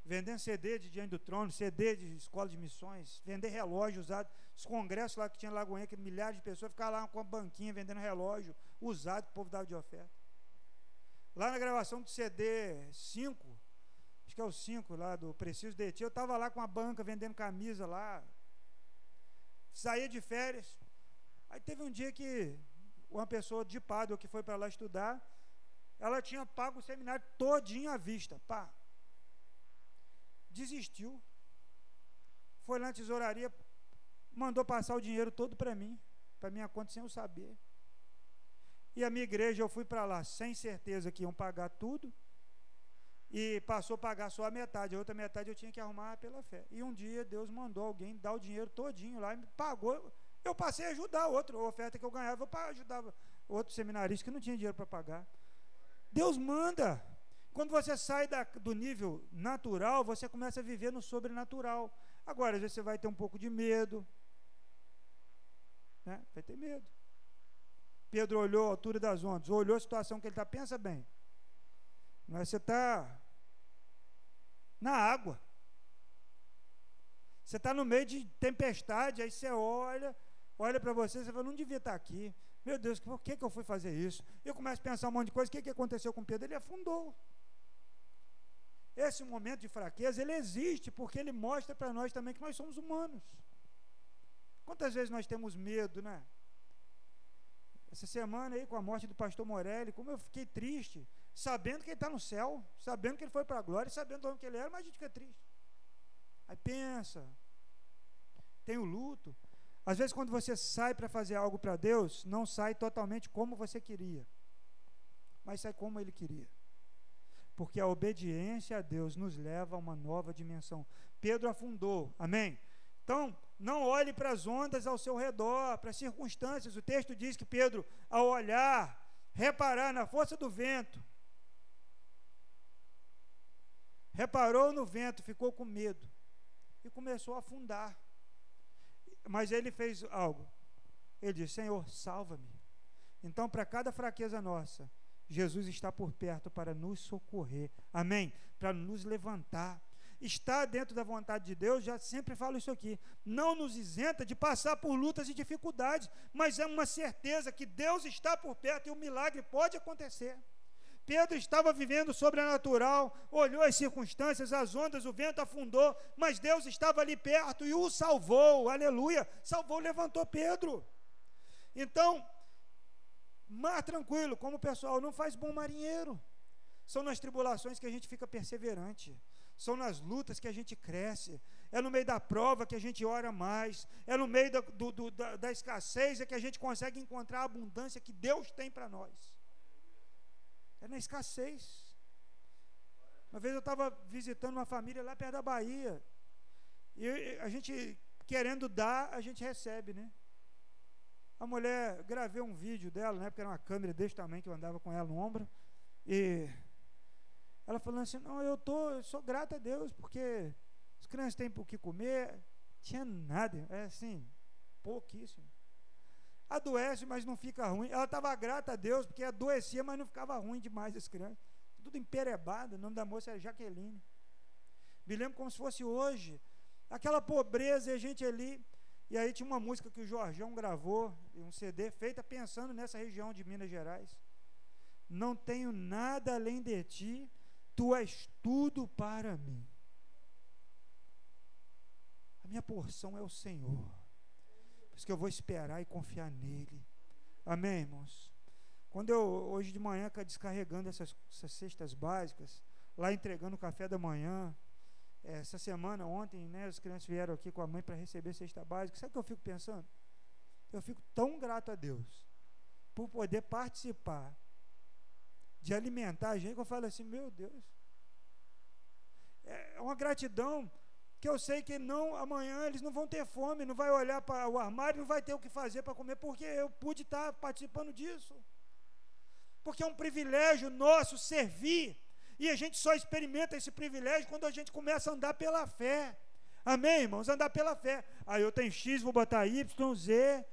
vendendo CD de Diante do Trono, CD de escola de missões, vender relógio usado. Os congressos lá que tinha em Lagoinha, que milhares de pessoas ficavam lá com a banquinha vendendo relógio usado que o povo dava de oferta. Lá na gravação do CD 5, acho que é o 5 lá do Preciso de Ti, eu estava lá com a banca vendendo camisa lá, saía de férias. Aí teve um dia que uma pessoa de Pádua que foi para lá estudar, ela tinha pago o seminário todinho à vista, pá. Desistiu. Foi lá na tesouraria, mandou passar o dinheiro todo para mim, para minha conta sem eu saber. E a minha igreja, eu fui para lá sem certeza que iam pagar tudo e passou a pagar só a metade, a outra metade eu tinha que arrumar pela fé. E um dia Deus mandou alguém dar o dinheiro todinho lá e me pagou. Eu passei a ajudar outro, a oferta que eu ganhava, eu ajudava outro seminarista que não tinha dinheiro para pagar. Deus manda. Quando você sai da, do nível natural, você começa a viver no sobrenatural. Agora, às vezes você vai ter um pouco de medo. Né? Vai ter medo. Pedro olhou a altura das ondas, olhou a situação que ele está, pensa bem. É, você está na água. Você está no meio de tempestade, aí você olha, olha para você, você fala, não devia estar tá aqui. Meu Deus, por que, que eu fui fazer isso? Eu começo a pensar um monte de coisa. O que, que aconteceu com Pedro? Ele afundou. Esse momento de fraqueza, ele existe porque ele mostra para nós também que nós somos humanos. Quantas vezes nós temos medo, né? Essa semana aí, com a morte do pastor Morelli, como eu fiquei triste, sabendo que ele está no céu, sabendo que ele foi para a glória, sabendo onde que ele era, mas a gente fica triste. Aí pensa, tem o luto. Às vezes, quando você sai para fazer algo para Deus, não sai totalmente como você queria, mas sai como Ele queria. Porque a obediência a Deus nos leva a uma nova dimensão. Pedro afundou, amém? Então, não olhe para as ondas ao seu redor, para as circunstâncias. O texto diz que Pedro, ao olhar, reparar na força do vento, reparou no vento, ficou com medo e começou a afundar. Mas ele fez algo. Ele disse: Senhor, salva-me. Então, para cada fraqueza nossa, Jesus está por perto para nos socorrer. Amém? Para nos levantar. Está dentro da vontade de Deus, já sempre falo isso aqui. Não nos isenta de passar por lutas e dificuldades, mas é uma certeza que Deus está por perto e o milagre pode acontecer. Pedro estava vivendo sobrenatural, olhou as circunstâncias, as ondas, o vento afundou, mas Deus estava ali perto e o salvou, aleluia, salvou, levantou Pedro. Então, mar tranquilo, como o pessoal não faz bom marinheiro. São nas tribulações que a gente fica perseverante, são nas lutas que a gente cresce, é no meio da prova que a gente ora mais, é no meio da, do, do, da, da escassez é que a gente consegue encontrar a abundância que Deus tem para nós. É na escassez. Uma vez eu estava visitando uma família lá perto da Bahia. E a gente, querendo dar, a gente recebe, né? A mulher, gravei um vídeo dela, né? Porque era uma câmera desse tamanho que eu andava com ela no ombro. E ela falando assim: Não, eu, tô, eu sou grata a Deus, porque as crianças têm o que comer. Tinha nada, é assim, pouquíssimo adoece, mas não fica ruim. Ela estava grata a Deus, porque adoecia, mas não ficava ruim demais as crianças. Tudo emperebado, o nome da moça é Jaqueline. Me lembro como se fosse hoje. Aquela pobreza e a gente ali. E aí tinha uma música que o Jorgão gravou, um CD, feita pensando nessa região de Minas Gerais. Não tenho nada além de ti, tu és tudo para mim. A minha porção é o Senhor isso que eu vou esperar e confiar nele. Amém, irmãos? Quando eu, hoje de manhã, descarregando essas, essas cestas básicas, lá entregando o café da manhã, é, essa semana, ontem, né, as crianças vieram aqui com a mãe para receber cesta básica. Sabe o que eu fico pensando? Eu fico tão grato a Deus por poder participar de alimentar a gente que eu falo assim, meu Deus. É uma gratidão que eu sei que não amanhã eles não vão ter fome, não vai olhar para o armário, não vai ter o que fazer para comer, porque eu pude estar participando disso. Porque é um privilégio nosso servir, e a gente só experimenta esse privilégio quando a gente começa a andar pela fé. Amém, irmãos? Andar pela fé. Aí eu tenho X, vou botar Y, Z.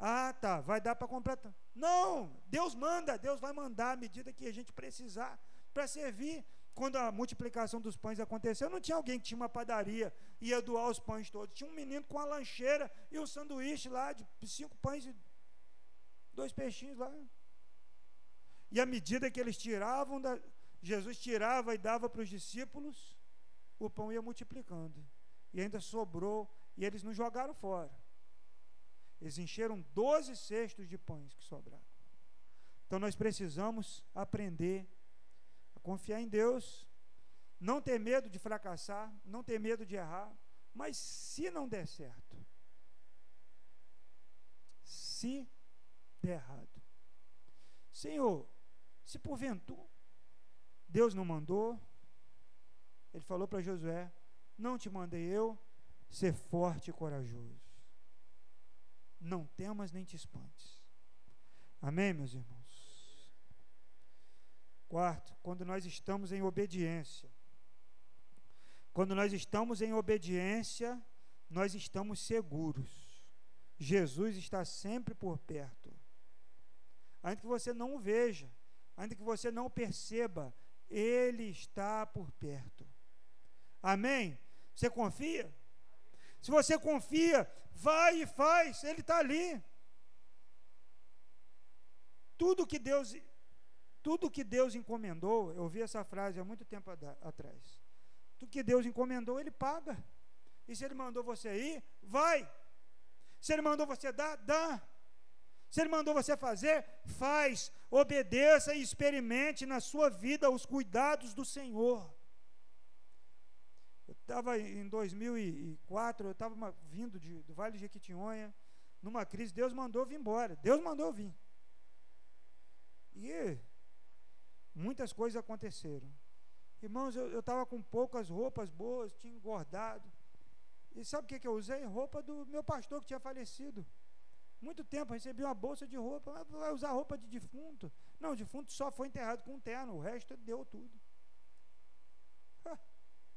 Ah, tá, vai dar para completar. Não, Deus manda, Deus vai mandar à medida que a gente precisar para servir quando a multiplicação dos pães aconteceu, não tinha alguém que tinha uma padaria e ia doar os pães todos. Tinha um menino com a lancheira e um sanduíche lá de cinco pães e dois peixinhos lá. E à medida que eles tiravam, da, Jesus tirava e dava para os discípulos, o pão ia multiplicando. E ainda sobrou, e eles não jogaram fora. Eles encheram doze cestos de pães que sobraram. Então nós precisamos aprender Confiar em Deus, não ter medo de fracassar, não ter medo de errar, mas se não der certo, se der errado, Senhor, se porventura Deus não mandou, Ele falou para Josué: Não te mandei eu, ser forte e corajoso. Não temas nem te espantes. Amém, meus irmãos? Quarto, quando nós estamos em obediência. Quando nós estamos em obediência, nós estamos seguros. Jesus está sempre por perto. Ainda que você não o veja, ainda que você não perceba, Ele está por perto. Amém? Você confia? Se você confia, vai e faz, Ele está ali. Tudo que Deus, tudo que Deus encomendou, eu ouvi essa frase há muito tempo atrás. Tudo que Deus encomendou, Ele paga. E se Ele mandou você ir, vai. Se Ele mandou você dar, dá. Se Ele mandou você fazer, faz. Obedeça e experimente na sua vida os cuidados do Senhor. Eu estava em 2004, eu estava vindo de, do Vale de Jequitinhonha, numa crise, Deus mandou vir embora. Deus mandou vir. E muitas coisas aconteceram. Irmãos, eu estava com poucas roupas boas, tinha engordado. E sabe o que, que eu usei? Roupa do meu pastor que tinha falecido. Muito tempo recebi uma bolsa de roupa. Vai usar roupa de defunto? Não, o defunto só foi enterrado com um terno, o resto deu tudo.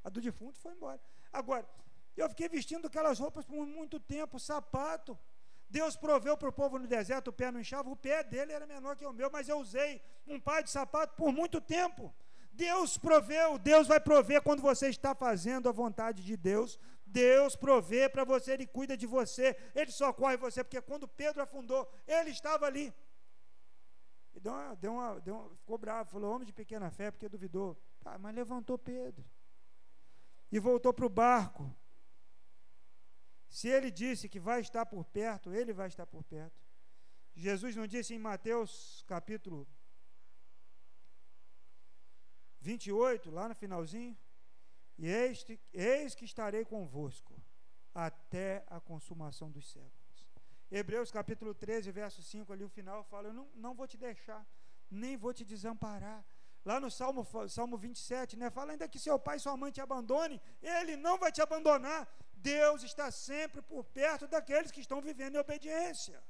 A do defunto foi embora. Agora, eu fiquei vestindo aquelas roupas por muito tempo, sapato. Deus proveu para o povo no deserto, o pé não inchava, o pé dele era menor que o meu, mas eu usei um par de sapato por muito tempo. Deus proveu, Deus vai prover quando você está fazendo a vontade de Deus. Deus provê para você, Ele cuida de você, Ele socorre você, porque quando Pedro afundou, Ele estava ali. E deu uma, deu uma, deu uma, ficou bravo, falou: homem de pequena fé, porque duvidou. Ah, mas levantou Pedro e voltou para o barco. Se ele disse que vai estar por perto, ele vai estar por perto. Jesus não disse em Mateus capítulo 28, lá no finalzinho, e eis, eis que estarei convosco até a consumação dos séculos. Hebreus capítulo 13, verso 5, ali o final fala: Eu não, não vou te deixar, nem vou te desamparar. Lá no Salmo, Salmo 27, né? Fala ainda que seu pai e sua mãe te abandone, ele não vai te abandonar. Deus está sempre por perto daqueles que estão vivendo em obediência.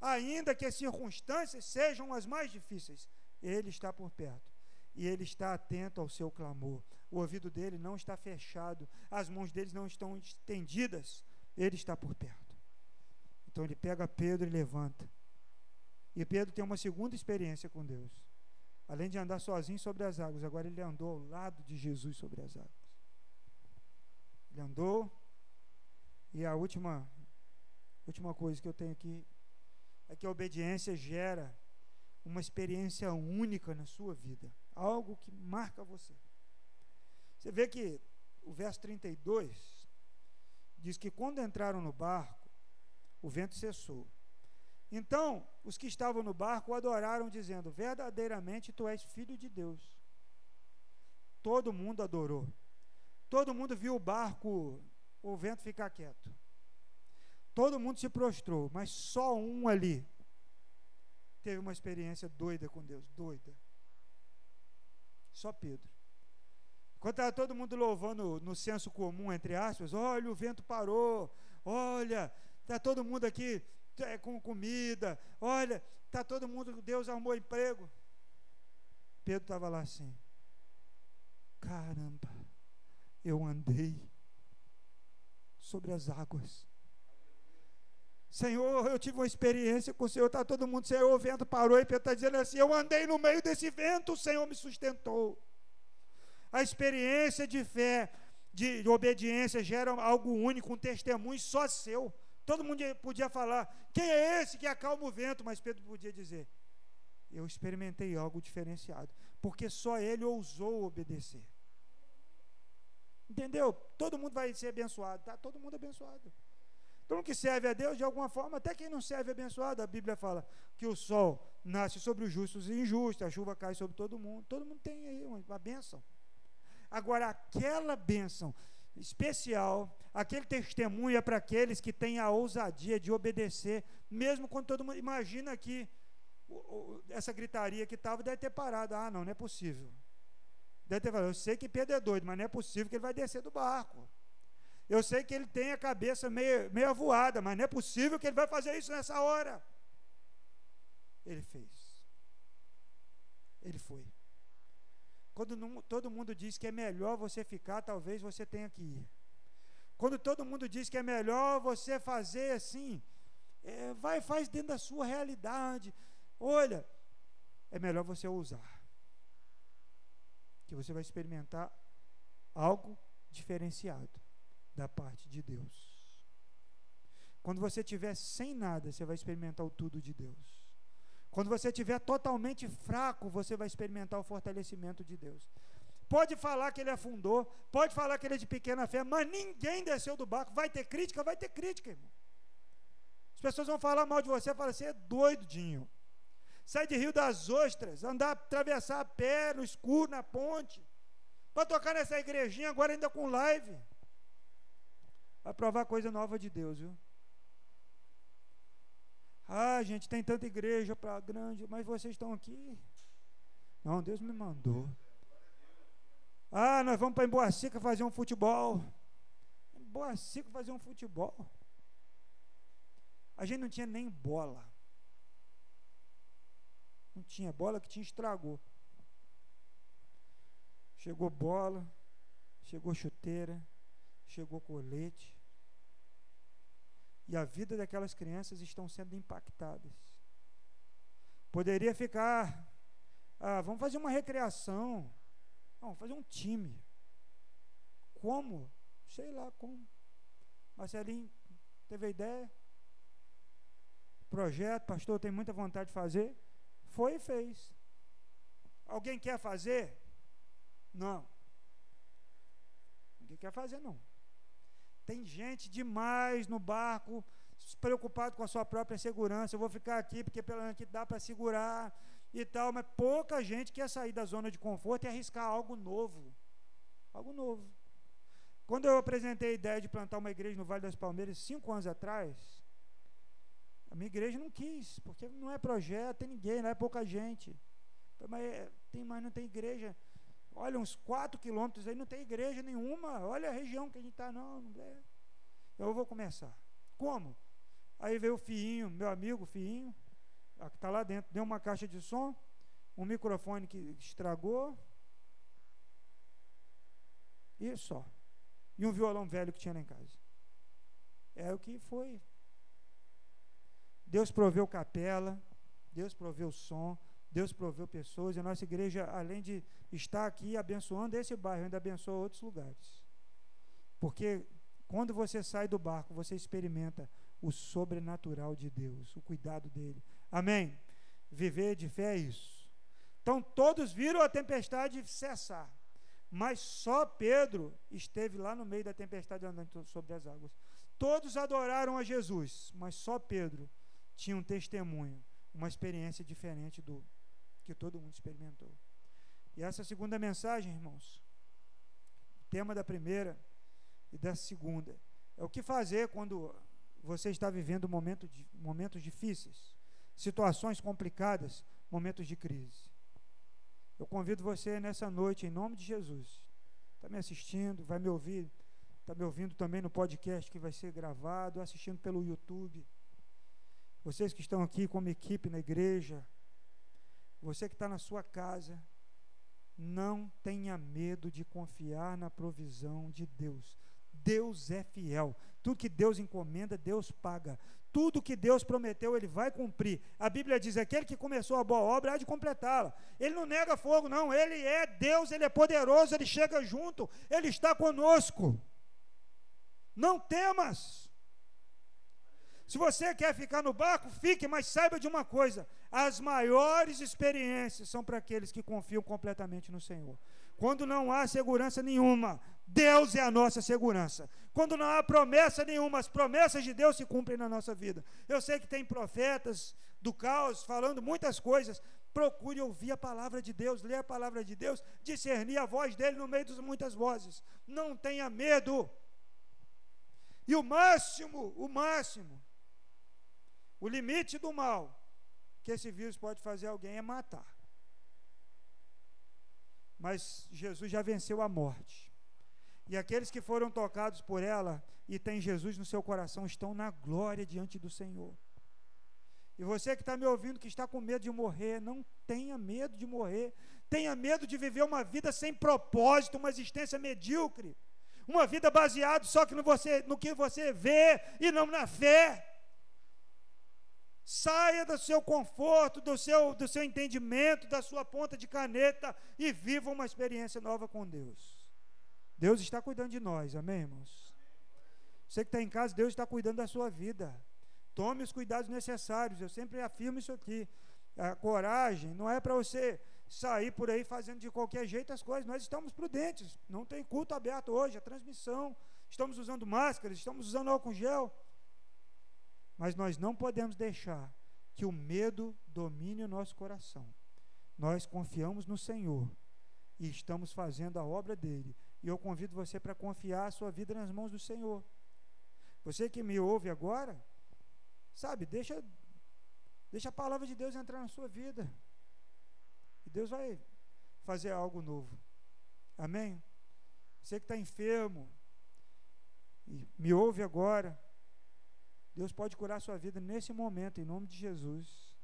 Ainda que as circunstâncias sejam as mais difíceis, Ele está por perto e Ele está atento ao seu clamor. O ouvido dele não está fechado, as mãos dele não estão estendidas, Ele está por perto. Então ele pega Pedro e levanta. E Pedro tem uma segunda experiência com Deus. Além de andar sozinho sobre as águas, agora ele andou ao lado de Jesus sobre as águas. Ele andou, e a última, última coisa que eu tenho aqui é que a obediência gera uma experiência única na sua vida, algo que marca você. Você vê que o verso 32 diz que quando entraram no barco, o vento cessou então, os que estavam no barco adoraram, dizendo: Verdadeiramente tu és filho de Deus. Todo mundo adorou. Todo mundo viu o barco, o vento ficar quieto. Todo mundo se prostrou, mas só um ali teve uma experiência doida com Deus doida. Só Pedro. Quando estava todo mundo louvando no senso comum, entre aspas, olha, o vento parou, olha, está todo mundo aqui é, com comida. Olha, está todo mundo, Deus arrumou emprego. Pedro estava lá assim. Caramba, eu andei sobre as águas. Senhor, eu tive uma experiência com o Senhor, está todo mundo, Senhor, o vento parou e Pedro está dizendo assim: Eu andei no meio desse vento, o Senhor me sustentou. A experiência de fé, de, obediência, gera algo único, um testemunho só seu. Todo mundo podia falar: quem é esse que acalma o vento? Mas Pedro podia dizer: eu experimentei algo diferenciado, porque só ele ousou obedecer. Entendeu? Todo mundo vai ser abençoado, tá? Todo mundo abençoado. Todo mundo que serve a Deus, de alguma forma, até quem não serve é abençoado. A Bíblia fala que o sol nasce sobre os justos e injustos, a chuva cai sobre todo mundo. Todo mundo tem aí uma, bênção. Agora, aquela bênção especial, aquele testemunho é para aqueles que têm a ousadia de obedecer, mesmo quando todo mundo. Imagina que essa gritaria que estava deve ter parado. Ah, não, não é possível. Deve ter falado, eu sei que Pedro é doido, mas não é possível que ele vai descer do barco. Eu sei que ele tem a cabeça meio, meio voada, mas não é possível que ele vai fazer isso nessa hora. Ele fez. Ele foi. Quando não, todo mundo diz que é melhor você ficar, talvez você tenha que ir. Quando todo mundo diz que é melhor você fazer assim, é, vai faz dentro da sua realidade. Olha, é melhor você ousar. Que você vai experimentar algo diferenciado da parte de Deus. Quando você estiver sem nada, você vai experimentar o tudo de Deus. Quando você estiver totalmente fraco, você vai experimentar o fortalecimento de Deus. Pode falar que ele afundou, pode falar que ele é de pequena fé, mas ninguém desceu do barco. Vai ter crítica? Vai ter crítica, irmão. As pessoas vão falar mal de você, falar, você é doidinho. Sai de Rio das Ostras, andar, atravessar a pé no escuro, na ponte, para tocar nessa igrejinha, agora ainda com live. Vai provar coisa nova de Deus, viu? Ah, gente, tem tanta igreja para grande, mas vocês estão aqui. Não, Deus me mandou. Ah, nós vamos para Emboacica fazer um futebol. Emboacica fazer um futebol. A gente não tinha nem bola. Não tinha bola que tinha estragou. Chegou bola, chegou chuteira, chegou colete e a vida daquelas crianças estão sendo impactadas. Poderia ficar, ah, vamos fazer uma recreação, vamos fazer um time. Como? Sei lá como. Marcelinho teve a ideia, projeto, pastor, tem muita vontade de fazer. Foi e fez. Alguém quer fazer? Não. Ninguém quer fazer, não. Tem gente demais no barco, preocupado com a sua própria segurança. Eu vou ficar aqui porque pelo aqui dá para segurar e tal, mas pouca gente quer sair da zona de conforto e arriscar algo novo. Algo novo. Quando eu apresentei a ideia de plantar uma igreja no Vale das Palmeiras, cinco anos atrás, a minha igreja não quis, porque não é projeto, tem ninguém, não é pouca gente. Mas é, tem, mas não tem igreja. Olha, uns 4 quilômetros aí não tem igreja nenhuma. Olha a região que a gente está, não. É. Eu vou começar. Como? Aí veio o Fiinho, meu amigo Fiinho, que está lá dentro, deu uma caixa de som, um microfone que estragou. E só. E um violão velho que tinha lá em casa. É o que foi. Deus proveu capela, Deus proveu som, Deus proveu pessoas e a nossa igreja, além de estar aqui abençoando esse bairro, ainda abençoa outros lugares. Porque quando você sai do barco, você experimenta o sobrenatural de Deus, o cuidado dele. Amém? Viver de fé é isso. Então todos viram a tempestade cessar, mas só Pedro esteve lá no meio da tempestade andando sobre as águas. Todos adoraram a Jesus, mas só Pedro tinha um testemunho, uma experiência diferente do que todo mundo experimentou. E essa segunda mensagem, irmãos, o tema da primeira e da segunda, é o que fazer quando você está vivendo momento de, momentos difíceis, situações complicadas, momentos de crise. Eu convido você nessa noite, em nome de Jesus, está me assistindo, vai me ouvir, está me ouvindo também no podcast que vai ser gravado, assistindo pelo YouTube. Vocês que estão aqui como equipe na igreja, você que está na sua casa, não tenha medo de confiar na provisão de Deus. Deus é fiel. Tudo que Deus encomenda, Deus paga. Tudo que Deus prometeu, Ele vai cumprir. A Bíblia diz: aquele que começou a boa obra há de completá-la. Ele não nega fogo, não. Ele é Deus, Ele é poderoso, Ele chega junto, Ele está conosco. Não temas. Se você quer ficar no barco, fique, mas saiba de uma coisa: as maiores experiências são para aqueles que confiam completamente no Senhor. Quando não há segurança nenhuma, Deus é a nossa segurança. Quando não há promessa nenhuma, as promessas de Deus se cumprem na nossa vida. Eu sei que tem profetas do caos falando muitas coisas. Procure ouvir a palavra de Deus, ler a palavra de Deus, discernir a voz dele no meio das muitas vozes. Não tenha medo. E o máximo, o máximo, o limite do mal que esse vírus pode fazer alguém é matar. Mas Jesus já venceu a morte. E aqueles que foram tocados por ela e têm Jesus no seu coração estão na glória diante do Senhor. E você que está me ouvindo, que está com medo de morrer, não tenha medo de morrer. Tenha medo de viver uma vida sem propósito, uma existência medíocre. Uma vida baseada só que no, você, no que você vê e não na fé. Saia do seu conforto, do seu, do seu entendimento, da sua ponta de caneta e viva uma experiência nova com Deus. Deus está cuidando de nós, amém, irmãos? Você que está em casa, Deus está cuidando da sua vida. Tome os cuidados necessários. Eu sempre afirmo isso aqui. A coragem não é para você sair por aí fazendo de qualquer jeito as coisas. Nós estamos prudentes. Não tem culto aberto hoje, a transmissão. Estamos usando máscaras, estamos usando álcool gel. Mas nós não podemos deixar que o medo domine o nosso coração. Nós confiamos no Senhor e estamos fazendo a obra dele. E eu convido você para confiar a sua vida nas mãos do Senhor. Você que me ouve agora, sabe, deixa deixa a palavra de Deus entrar na sua vida. E Deus vai fazer algo novo. Amém? Você que está enfermo e me ouve agora, Deus pode curar a sua vida nesse momento, em nome de Jesus.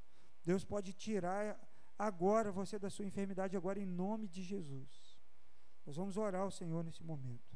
Deus pode tirar agora você da sua enfermidade, agora em nome de Jesus. Nós vamos orar ao Senhor nesse momento.